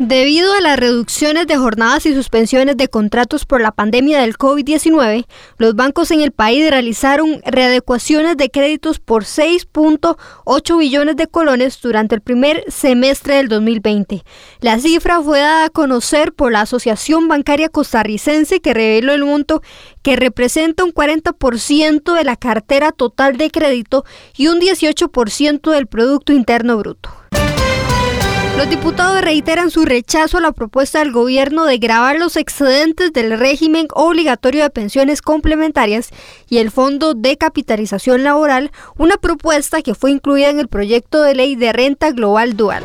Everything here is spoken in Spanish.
Debido a las reducciones de jornadas y suspensiones de contratos por la pandemia del COVID-19, los bancos en el país realizaron readecuaciones de créditos por 6.8 billones de colones durante el primer semestre del 2020. La cifra fue dada a conocer por la Asociación Bancaria Costarricense que reveló el monto que representa un 40% de la cartera total de crédito y un 18% del Producto Interno Bruto. Los diputados reiteran su rechazo a la propuesta del gobierno de grabar los excedentes del régimen obligatorio de pensiones complementarias y el Fondo de Capitalización Laboral, una propuesta que fue incluida en el proyecto de ley de renta global dual.